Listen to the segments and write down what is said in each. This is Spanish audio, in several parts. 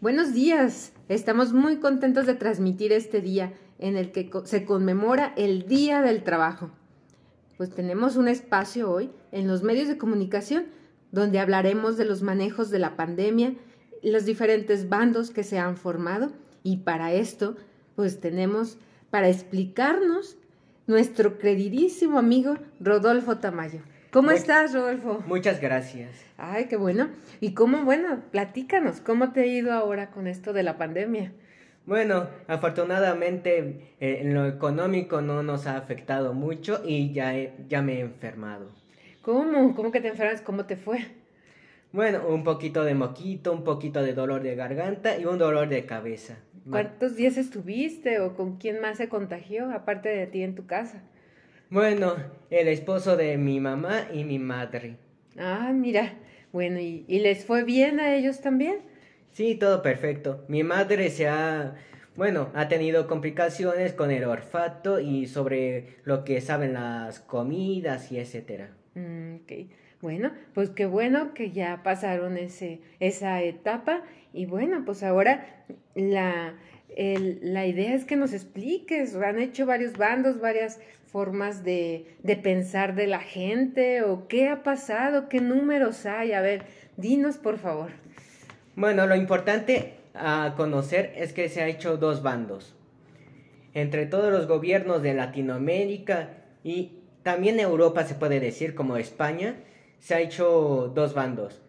Buenos días. Estamos muy contentos de transmitir este día en el que se conmemora el Día del Trabajo. Pues tenemos un espacio hoy en los medios de comunicación donde hablaremos de los manejos de la pandemia, los diferentes bandos que se han formado y para esto pues tenemos para explicarnos nuestro queridísimo amigo Rodolfo Tamayo. ¿Cómo estás, Rodolfo? Muchas gracias. Ay, qué bueno. Y cómo, bueno, platícanos, ¿cómo te ha ido ahora con esto de la pandemia? Bueno, afortunadamente eh, en lo económico no nos ha afectado mucho y ya, ya me he enfermado. ¿Cómo? ¿Cómo que te enfermas? ¿Cómo te fue? Bueno, un poquito de moquito, un poquito de dolor de garganta y un dolor de cabeza. ¿Cuántos días estuviste o con quién más se contagió aparte de ti en tu casa? Bueno, el esposo de mi mamá y mi madre. Ah, mira. Bueno, ¿y, les fue bien a ellos también? Sí, todo perfecto. Mi madre se ha, bueno, ha tenido complicaciones con el olfato y sobre lo que saben las comidas y etcétera. Mm, ok. Bueno, pues qué bueno que ya pasaron ese, esa etapa y bueno, pues ahora la, la idea es que nos expliques. Han hecho varios bandos, varias formas de, de, pensar de la gente o qué ha pasado, qué números hay. A ver, dinos por favor. Bueno, lo importante a conocer es que se ha hecho dos bandos. Entre todos los gobiernos de Latinoamérica y también Europa se puede decir como España, se ha hecho dos bandos.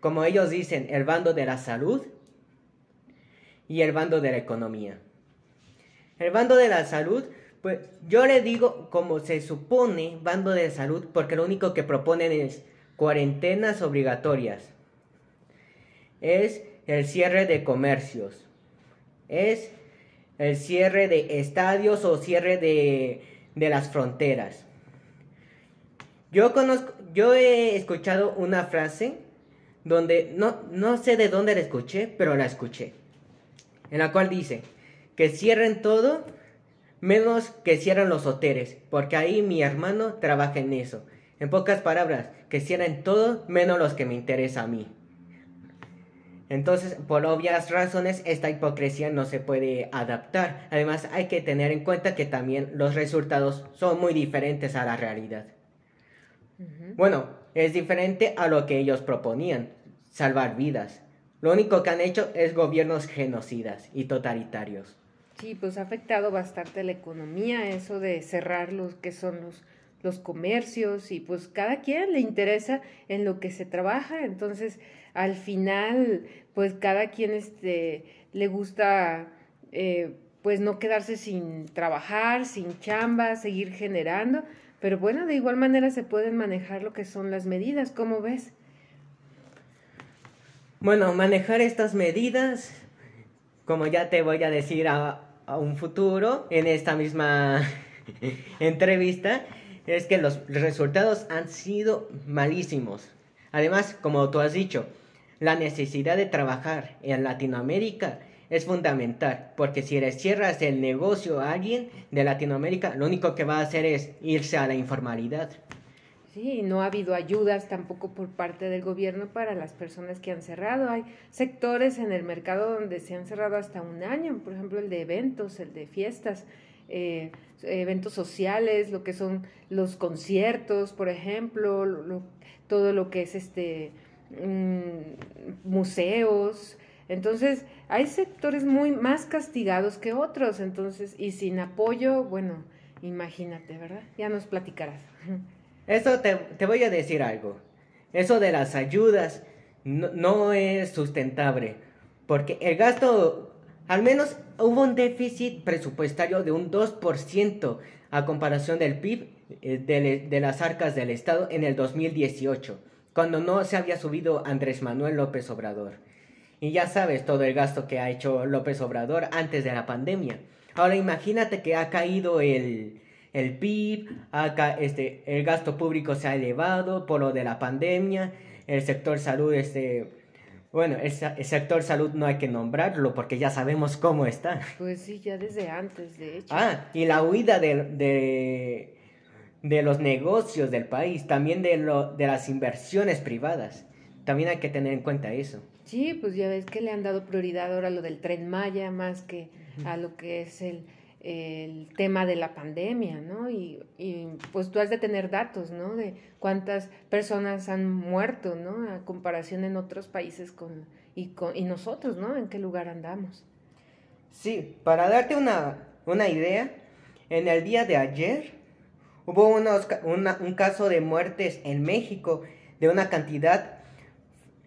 Como ellos dicen, el bando de la salud y el bando de la economía. El bando de la salud pues yo le digo como se supone bando de salud porque lo único que proponen es cuarentenas obligatorias. Es el cierre de comercios. Es el cierre de estadios o cierre de, de las fronteras. Yo conozco, yo he escuchado una frase donde no, no sé de dónde la escuché, pero la escuché. En la cual dice que cierren todo menos que cierran los hoteles, porque ahí mi hermano trabaja en eso. En pocas palabras, que cierren todo menos los que me interesa a mí. Entonces, por obvias razones, esta hipocresía no se puede adaptar. Además, hay que tener en cuenta que también los resultados son muy diferentes a la realidad. Bueno, es diferente a lo que ellos proponían, salvar vidas. Lo único que han hecho es gobiernos genocidas y totalitarios. Sí, pues ha afectado bastante la economía, eso de cerrar los que son los, los comercios y pues cada quien le interesa en lo que se trabaja, entonces al final pues cada quien este, le gusta eh, pues no quedarse sin trabajar, sin chamba, seguir generando, pero bueno, de igual manera se pueden manejar lo que son las medidas, ¿cómo ves? Bueno, manejar estas medidas, como ya te voy a decir a, un futuro en esta misma entrevista es que los resultados han sido malísimos. Además, como tú has dicho, la necesidad de trabajar en Latinoamérica es fundamental, porque si le cierras el negocio a alguien de Latinoamérica, lo único que va a hacer es irse a la informalidad. Sí, no ha habido ayudas tampoco por parte del gobierno para las personas que han cerrado. Hay sectores en el mercado donde se han cerrado hasta un año, por ejemplo el de eventos, el de fiestas, eh, eventos sociales, lo que son los conciertos, por ejemplo, todo lo que es este mm, museos. Entonces, hay sectores muy más castigados que otros, entonces, y sin apoyo, bueno, imagínate, ¿verdad? Ya nos platicarás. Eso te, voy a decir algo. Eso de las ayudas no, es sustentable. Porque el gasto, al menos hubo un déficit presupuestario de un 2% a comparación del PIB eh, de, de, las arcas del Estado en el 2018, cuando no se había subido Andrés Manuel López Obrador. Y ya sabes todo el gasto que ha hecho López Obrador antes de la pandemia. Ahora imagínate que ha caído el, el PIB, acá este, el gasto público se ha elevado por lo de la pandemia, el sector salud, este, bueno, el, sector salud no hay que nombrarlo porque ya sabemos cómo está. Pues sí, ya desde antes, de hecho. Ah, y la huida de, de, los negocios del país, también de, lo, de las inversiones privadas. también hay que tener en cuenta eso. Sí, pues ya ves que le han dado prioridad ahora a lo del tren Maya más que a lo que es el, el tema de la pandemia, ¿no? Y, y, pues tú has de tener datos, ¿no? De cuántas personas han muerto, ¿no? A comparación en otros países con, y, con, y nosotros, ¿no? ¿En qué lugar andamos? Sí, para darte una, una idea, en el día de ayer hubo unos, una, un caso de muertes en México de una cantidad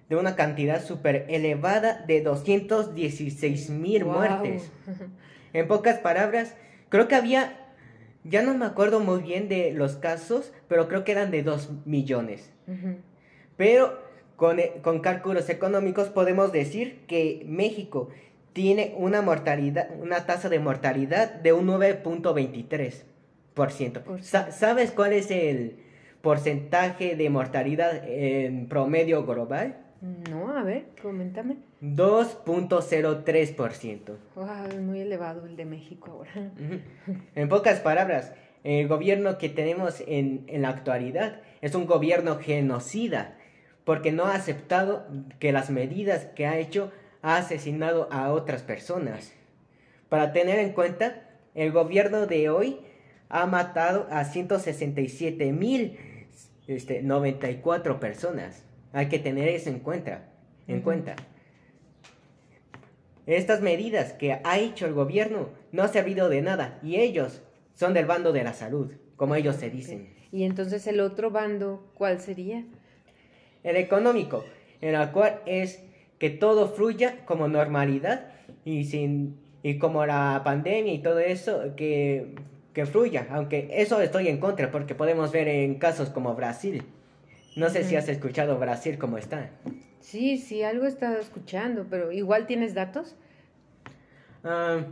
de una cantidad súper elevada de 216 mil wow. muertes. En pocas palabras, creo que había, ya no me acuerdo muy bien de los casos, pero creo que eran de 2 millones. Uh -huh. Pero con, con, cálculos económicos podemos decir que México tiene una mortalidad, una tasa de mortalidad de un 9.23%. Sa ¿Sabes cuál es el porcentaje de mortalidad en promedio global? No, a ver, coméntame. 2.03%. Wow, es muy elevado el de México ahora. Uh -huh. En pocas palabras, el gobierno que tenemos en, en la actualidad es un gobierno genocida, porque no ha aceptado que las medidas que ha hecho ha asesinado a otras personas. Para tener en cuenta, el gobierno de hoy ha matado a 167 mil este, 94 personas. Hay que tener eso en cuenta. En uh -huh. cuenta. Estas medidas que ha hecho el gobierno no ha servido de nada y ellos son del bando de la salud, como ellos se dicen. Y entonces el otro bando, ¿cuál sería? El económico, en el cual es que todo fluya como normalidad y sin y como la pandemia y todo eso que, que fluya, aunque eso estoy en contra porque podemos ver en casos como Brasil. No sé uh -huh. si has escuchado Brasil cómo está. Sí, sí, algo he estado escuchando, pero igual tienes datos. Uh,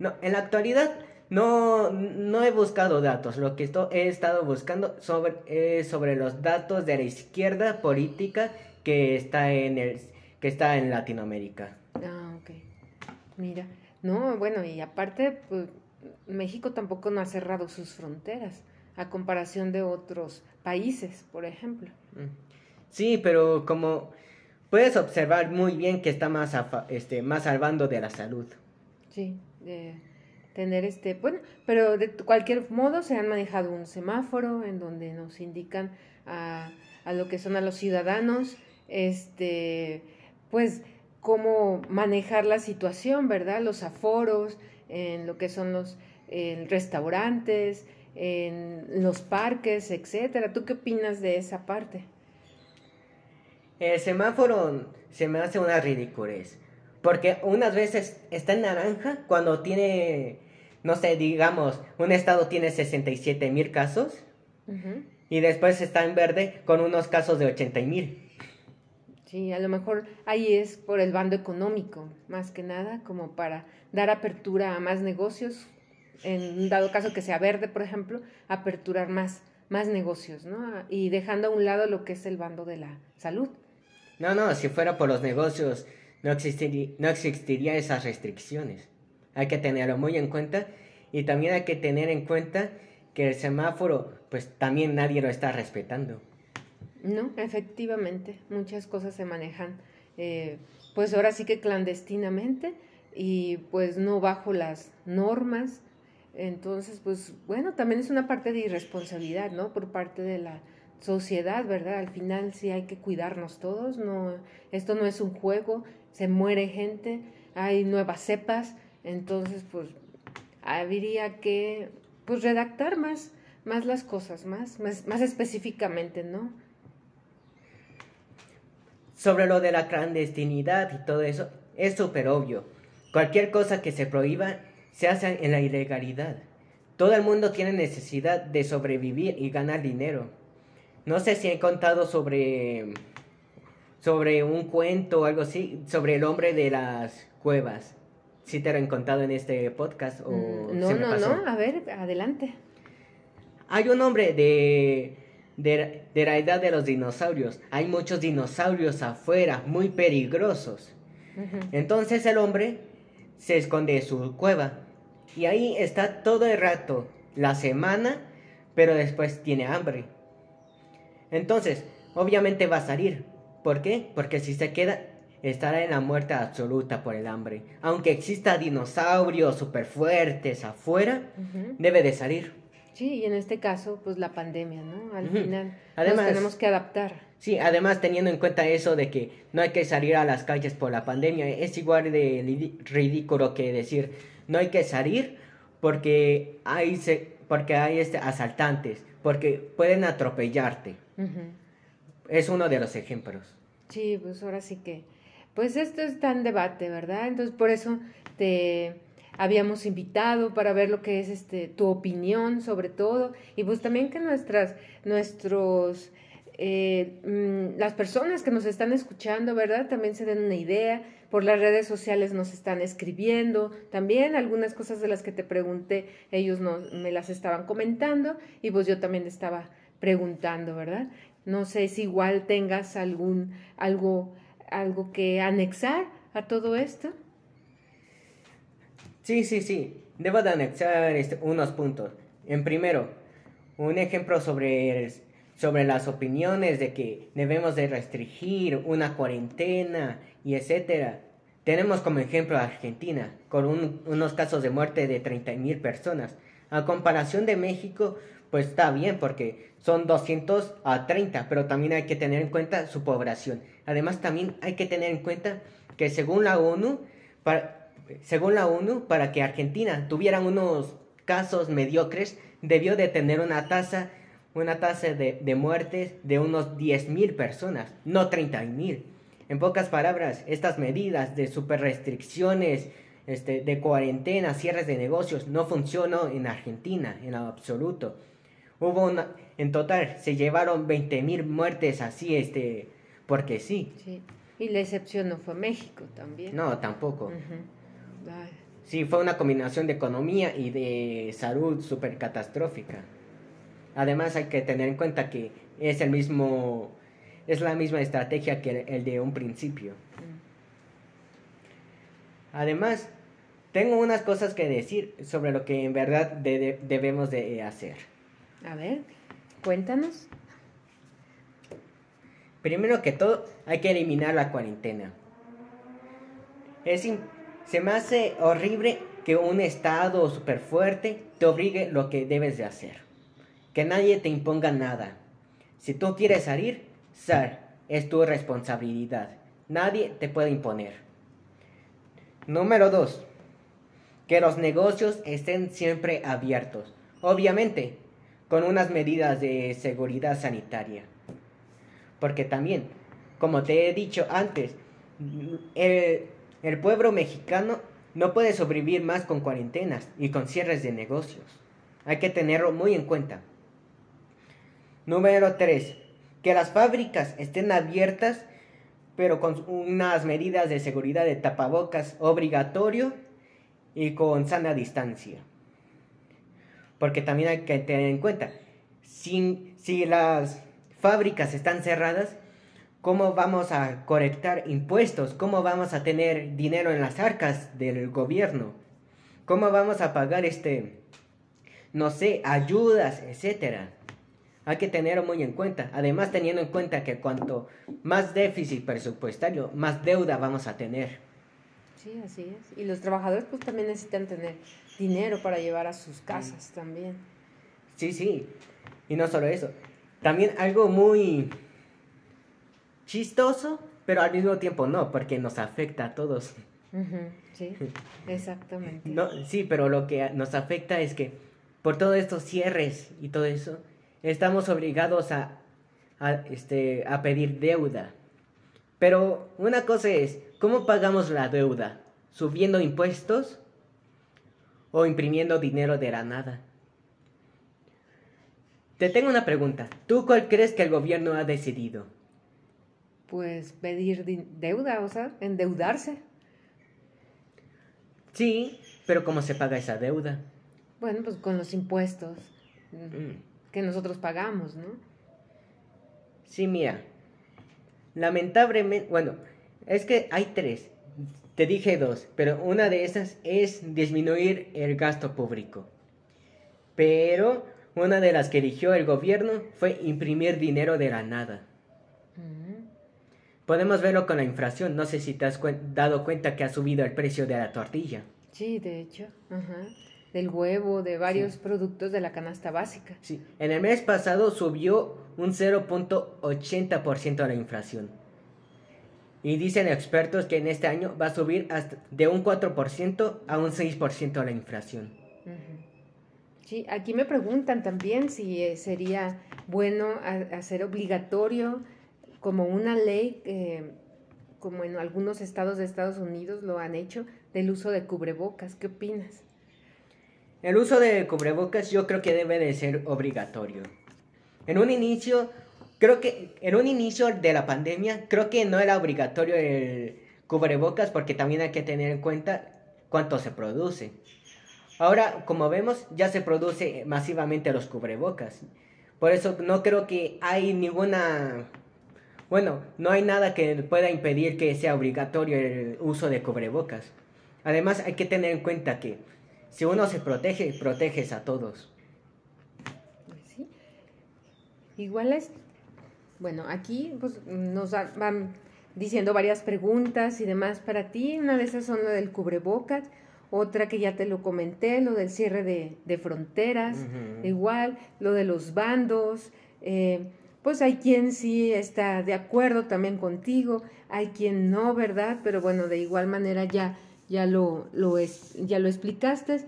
no, en la actualidad no, no he buscado datos. Lo que esto, he estado buscando sobre, sobre los datos de la izquierda política que está en el que está en Latinoamérica. Ah, ok. Mira, no, bueno, y aparte, pues México tampoco no ha cerrado sus fronteras a comparación de otros países, por ejemplo. Sí, pero como puedes observar muy bien que está más, a, este, más al bando de la salud. Sí, de tener este, bueno, pero de cualquier modo se han manejado un semáforo en donde nos indican a, a lo que son a los ciudadanos, este, pues cómo manejar la situación, ¿verdad? Los aforos, en lo que son los en restaurantes, en los parques, etcétera. ¿Tú qué opinas de esa parte? El semáforo se me hace una ridiculez. Porque unas veces está en naranja cuando tiene, no sé, digamos, un estado tiene 67 mil casos. Uh -huh. Y después está en verde con unos casos de 80 mil. Sí, a lo mejor ahí es por el bando económico, más que nada, como para dar apertura a más negocios, en dado caso que sea verde, por ejemplo, aperturar más, más negocios, ¿no? Y dejando a un lado lo que es el bando de la salud. No, no, si fuera por los negocios, no existiría, no existiría esas restricciones. Hay que tenerlo muy en cuenta y también hay que tener en cuenta que el semáforo, pues también nadie lo está respetando. No, efectivamente, muchas cosas se manejan, eh, pues ahora sí que clandestinamente y pues no bajo las normas. Entonces, pues bueno, también es una parte de irresponsabilidad, ¿no? Por parte de la sociedad, ¿verdad? Al final sí hay que cuidarnos todos, no, esto no es un juego, se muere gente, hay nuevas cepas, entonces pues habría que pues redactar más, más las cosas, más, más, más específicamente, ¿no? Sobre lo de la clandestinidad y todo eso, es súper obvio. Cualquier cosa que se prohíba se hace en la ilegalidad. Todo el mundo tiene necesidad de sobrevivir y ganar dinero. No sé si he contado sobre sobre un cuento o algo así, sobre el hombre de las cuevas. Si te lo han contado en este podcast o no, no, no, a ver, adelante. Hay un hombre de de, de, la edad de los dinosaurios. Hay muchos dinosaurios afuera, muy peligrosos. Entonces el hombre se esconde en su cueva. Y ahí está todo el rato, la semana, pero después tiene hambre. Entonces, obviamente va a salir, ¿Por qué? Porque si se queda, estará en la muerte absoluta por el hambre. Aunque exista dinosaurios super fuertes afuera, debe de salir. Sí, y en este caso, pues la pandemia, ¿no? Al final además, nos tenemos que adaptar. Sí, además teniendo en cuenta eso de que no hay que salir a las calles por la pandemia, es igual de ridículo que decir no hay que salir porque hay, se, porque hay este, asaltantes, porque pueden atropellarte. Es uno de los ejemplos. Sí, pues ahora sí que, pues esto está en debate, ¿verdad? Entonces por eso te habíamos invitado para ver lo que es este tu opinión sobre todo y pues también que nuestras nuestros eh, mm, las personas que nos están escuchando, ¿verdad? También se den una idea. Por las redes sociales nos están escribiendo. También algunas cosas de las que te pregunté, ellos no, me las estaban comentando y pues yo también estaba preguntando, ¿verdad? No sé si igual tengas algún, algo, algo que anexar a todo esto. Sí, sí, sí. Debo de anexar este, unos puntos. En primero, un ejemplo sobre, sobre las opiniones de que debemos de restringir una cuarentena y etcétera. Tenemos como ejemplo a Argentina, con unos casos de muerte de 30 mil personas. A comparación de México, pues está bien porque son 200 a 30, pero también hay que tener en cuenta su población. Además, también hay que tener en cuenta que según la ONU, para, según la ONU, para que Argentina tuviera unos casos mediocres, debió de tener una tasa, una tasa de, de muertes de unos 10.000 personas, no 30.000. En pocas palabras, estas medidas de super restricciones, este, de cuarentena, cierres de negocios, no funcionó en Argentina en absoluto. Hubo una, en total, se llevaron 20.000 muertes así, este, porque sí. Sí, y la excepción no fue México también. No, tampoco. Sí, fue una combinación de economía y de salud súper catastrófica. Además hay que tener en cuenta que es el mismo, es la misma estrategia que el de un principio. Además, tengo unas cosas que decir sobre lo que en verdad debemos de hacer. A ver, cuéntanos. Primero que todo, hay que eliminar la cuarentena. Es, se me hace horrible que un estado súper fuerte te obligue lo que debes de hacer. Que nadie te imponga nada. Si tú quieres salir, sal. Es tu responsabilidad. Nadie te puede imponer. Número 2. Que los negocios estén siempre abiertos. Obviamente, con unas medidas de seguridad sanitaria. Porque también, como te he dicho antes, el, el pueblo mexicano no puede sobrevivir más con cuarentenas y con cierres de negocios. Hay que tenerlo muy en cuenta. Número 3. Que las fábricas estén abiertas, pero con unas medidas de seguridad de tapabocas obligatorio y con sana distancia. Porque también hay que tener en cuenta, si, si las fábricas están cerradas, ¿Cómo vamos a correctar impuestos? ¿Cómo vamos a tener dinero en las arcas del gobierno? ¿Cómo vamos a pagar este, no sé, ayudas, etcétera? Hay que tenerlo muy en cuenta. Además, teniendo en cuenta que cuanto más déficit presupuestario, más deuda vamos a tener. Sí, así es. Y los trabajadores pues también necesitan tener dinero para llevar a sus casas también. Sí, sí. Y no solo eso. También algo muy chistoso, pero al mismo tiempo no, porque nos afecta a todos. sí, exactamente. No, sí, pero lo que nos afecta es que por todos estos cierres y todo eso, estamos obligados a, a, este, a pedir deuda. Pero una cosa es, ¿cómo pagamos la deuda? ¿Subiendo impuestos o imprimiendo dinero de la nada? Te tengo una pregunta. ¿Tú cuál crees que el gobierno ha decidido? pues pedir deuda, o sea, endeudarse. Sí, pero ¿cómo se paga esa deuda? Bueno, pues con los impuestos mm. Que nosotros pagamos, ¿no? Sí, mira. Lamentablemente, bueno, es que hay tres. Te dije dos, pero una de esas es disminuir el gasto público. Pero una de las que eligió el gobierno fue imprimir dinero de la nada. Podemos verlo con la inflación. No sé si te has dado cuenta que ha subido el precio de la tortilla. Sí, de hecho. Del huevo, de varios productos de la canasta básica. Sí. En el mes pasado subió un 0.80% la inflación. Y dicen expertos que en este año va a subir hasta de un 4% a un 6% la inflación. Sí, aquí me preguntan también si eh, sería bueno hacer obligatorio como una ley, eh, como en algunos estados de Estados Unidos lo han hecho, del uso de cubrebocas. ¿Qué opinas? El uso de cubrebocas yo creo que debe de ser obligatorio. En un inicio, creo que en un inicio de la pandemia, creo que no era obligatorio el cubrebocas porque también hay que tener en cuenta cuánto se produce. Ahora, como vemos, ya se produce masivamente los cubrebocas. Por eso no creo que hay ninguna... Bueno, no hay nada que pueda impedir que sea obligatorio el uso de cubrebocas. Además, hay que tener en cuenta que si uno se protege, proteges a todos. Pues sí. Igual es... Bueno, aquí pues, nos van diciendo varias preguntas y demás para ti. Una de esas son lo del cubrebocas otra que ya te lo comenté, lo del cierre de, fronteras, igual, lo de los bandos, eh, pues hay quien sí está de acuerdo también contigo, hay quien no, ¿verdad? Pero bueno, de igual manera ya, ya, lo, lo, es, ya lo explicaste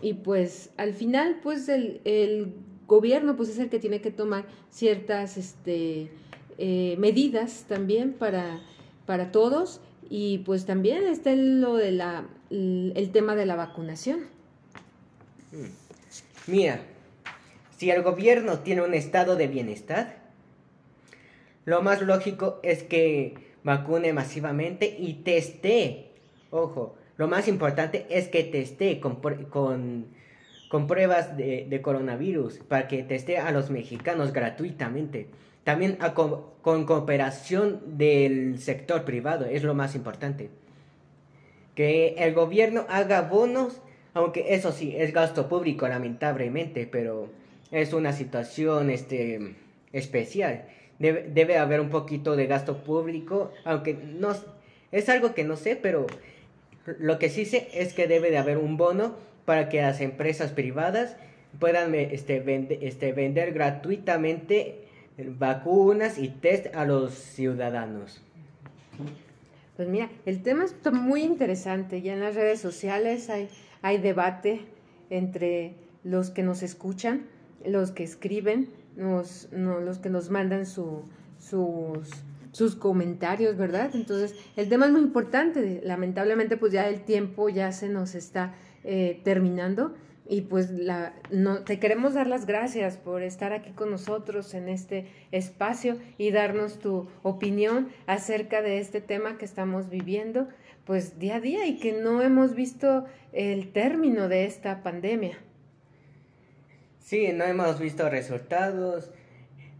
y pues al final pues el, gobierno pues es el que tiene que tomar ciertas este, eh, medidas también para, para todos y pues también está lo de la el tema de la vacunación. Mm. Mira, si el gobierno tiene un estado de bienestar, lo más lógico es que vacune masivamente y teste. Ojo, lo más importante es que teste con, con, pruebas de, coronavirus para que teste a los mexicanos gratuitamente. También con cooperación del sector privado, es lo más importante que el gobierno haga bonos, aunque eso sí, es gasto público lamentablemente, pero es una situación este, especial. Debe, debe haber un poquito de gasto público, aunque no es algo que no sé, pero lo que sí sé es que debe de haber un bono para que las empresas privadas puedan este, este, vender gratuitamente vacunas y test a los ciudadanos. Pues mira, el tema está muy interesante. Ya en las redes sociales hay, hay debate entre los que nos escuchan, los que escriben, los que nos mandan su, sus, sus comentarios, ¿verdad? Entonces, el tema es muy importante. Lamentablemente, pues ya el tiempo ya se nos está eh, terminando. Y pues la, no, te queremos dar las gracias por estar aquí con nosotros en este espacio y darnos tu opinión acerca de este tema que estamos viviendo pues día a día y que no hemos visto el término de esta pandemia. Sí, no hemos visto resultados.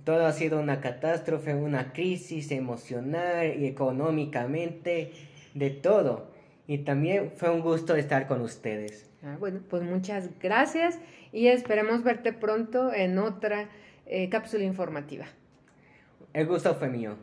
Todo ha sido una catástrofe, una crisis emocional y económicamente, de todo. Y también fue un gusto estar con ustedes. Ah, bueno, pues muchas gracias y esperemos verte pronto en otra eh, cápsula informativa. El gusto fue mío.